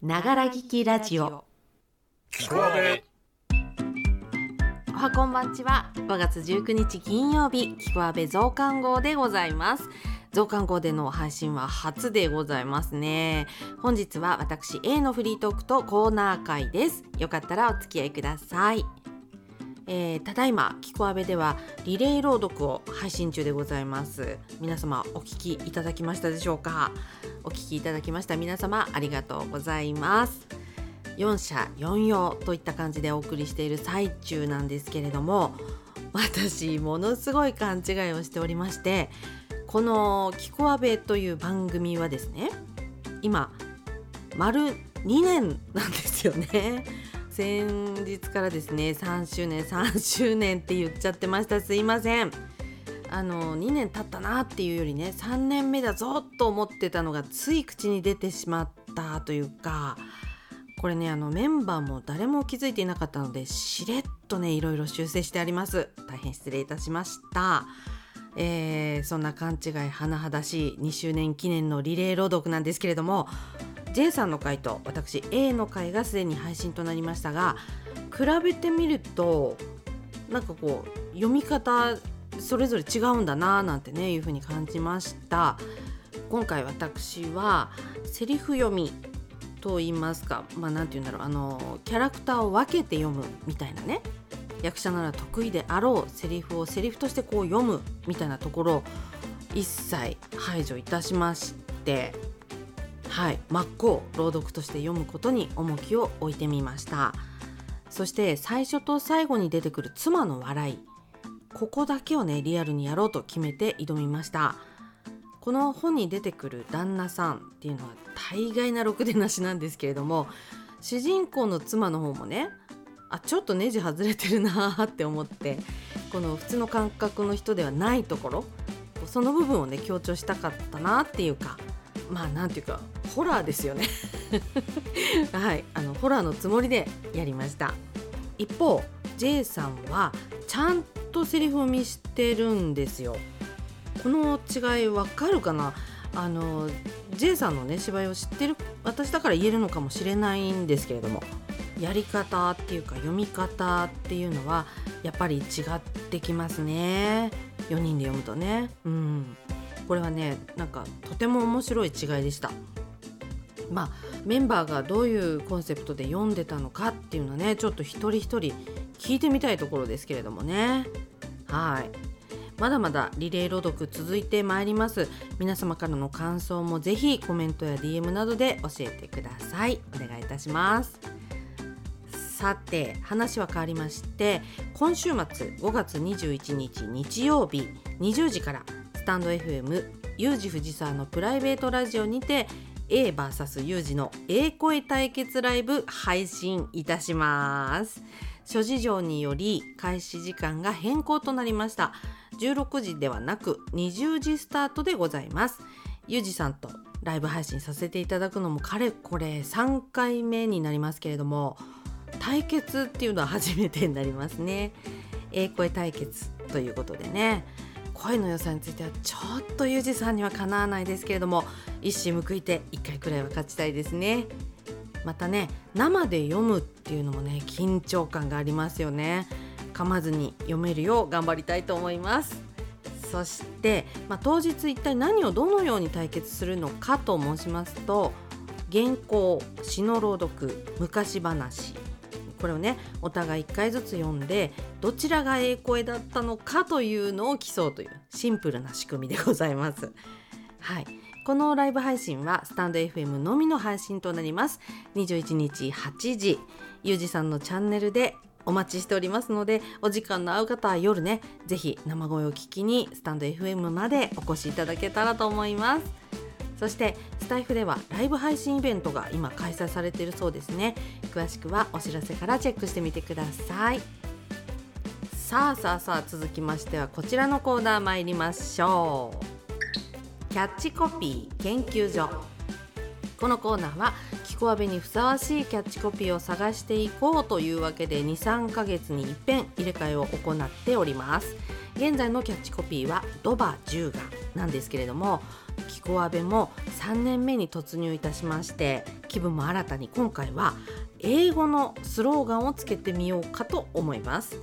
ながら聞きラジオ。おはこんばんちは。5月19日金曜日。きこあべ増刊号でございます。増刊号での配信は初でございますね。本日は私 A のフリートークとコーナー会です。よかったらお付き合いくださいえー、ただいまキコアベではリレー朗読を配信中でございます。皆様お聞きいただきましたでしょうか？お聞きいただきました皆様ありがとうございます。4社4用といった感じでお送りしている最中なんですけれども私ものすごい勘違いをしておりましてこの「キコアベ」という番組はですね今丸2年なんですよね。先日からですね3周年3周年って言っちゃってました。すいません。あの2年経ったなっていうよりね3年目だぞと思ってたのがつい口に出てしまったというかこれねあのメンバーも誰も気づいていなかったのでしれっとねいろいろ修正してあります。大変失礼いたしました。えー、そんな勘違い甚だしい2周年記念のリレー朗読なんですけれども J さんの回と私 A の回がすでに配信となりましたが比べてみるとなんかこう読み方それぞれ違うんだななんてねいう風に感じました。今回私はセリフ読みと言いますかまあ何て言うんだろうあのキャラクターを分けて読むみたいなね役者なら得意であろうセリフをセリフとしてこう読むみたいなところを一切排除いたしましてはい。真っ向朗読として読むことに重きを置いてみました。そして最初と最後に出てくる妻の笑い。ここだけをねリアルにやろうと決めて挑みました。この本に出てくる旦那さんっていうのは大概なろくでなしなんですけれども主人公の妻の方もねあちょっとネジ外れてるなーって思ってこの普通の感覚の人ではないところその部分をね強調したかったなっていうかまあなんていうかホラーですよね。はい。あのホラーのつもりでやりました。一方 J さんはちゃんとセリフを見してるんですよ。この違いわかるかな？あの J さんのね芝居を知ってる私だから言えるのかもしれないんですけれどもやり方っていうか読み方っていうのはやっぱり違ってきますね。4人で読むとね。うん。これはねなんかとても面白い違いでした。まあメンバーがどういうコンセプトで読んでたのかっていうのはねちょっと一人一人聞いてみたいところですけれどもね。はい。まだまだリレー朗読続いてまいります。皆様からの感想もぜひコメントや DM などで教えてください。お願いいたします。さて話は変わりまして今週末5月21日日曜日20時からスタンド FM ユージ藤沢のプライベートラジオにて AVS ユージの英声対決ライブ配信いたします。諸事情により開始時間が変更となりました。16時ではなく20時スタートでございます。ユージさんとライブ配信させていただくのもかれこれ3回目になりますけれども対決っていうのは初めてになりますね。英声対決ということでね。声の良さについてはちょっとユージさんにはかなわないですけれども一矢報いて1回くらいは勝ちたいですね。またね生で読むっていうのもね緊張感がありますよね。噛まずに読めるよう頑張りたいと思います。そして、まあ、当日一体何をどのように対決するのかと申しますと原稿詩の朗読昔話。これをねお互い1回ずつ読んでどちらがええ声だったのかというのを競うというシンプルな仕組みでございます。はい。このライブ配信はスタンド FM のみの配信となります。21日8時。ゆうじさんのチャンネルでお待ちしておりますのでお時間の合う方は夜ねぜひ生声を聞きにスタンド FM までお越しいただけたらと思います。そしてスタイフではライブ配信イベントが今開催されているそうですね。詳しくはお知らせからチェックしてみてください。さあさあさあ続きましてはこちらのコーナー参りましょう。キャッチコピー研究所。このコーナーはキコアベにふさわしいキャッチコピーを探していこうというわけで23ヶ月に一遍入れ替えを行っております。現在のキャッチコピーはドバ10がなんですけれどもキコアベも3年目に突入いたしまして気分も新たに今回は英語のスローガンをつけてみようかと思います。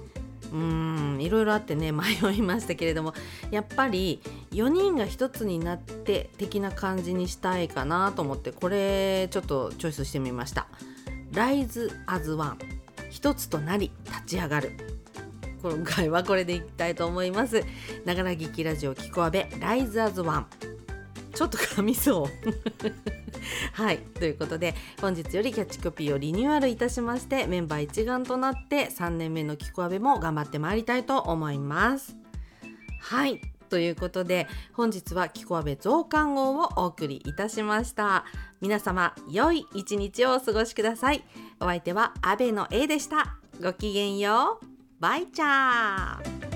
うーんいろいろあってね 迷いましたけれどもやっぱり4人が1つになって的な感じにしたいかなと思ってこれちょっとチョイスしてみました「Rise as One」一つとなり立ち上がる。今回はこれでいきたいと思います。ながら聞きラジオキコアベ Rise as One ちょっと噛みそう。はいということで本日よりキャッチコピーをリニューアルいたしましてメンバー一丸となって3年目のキコアベも頑張ってまいりたいと思います。はいということで本日はキコアベ増刊号をお送りいたしました。皆様良い一日をお過ごしください。お相手はアベの A でした。ごきげんよう。バイチャー。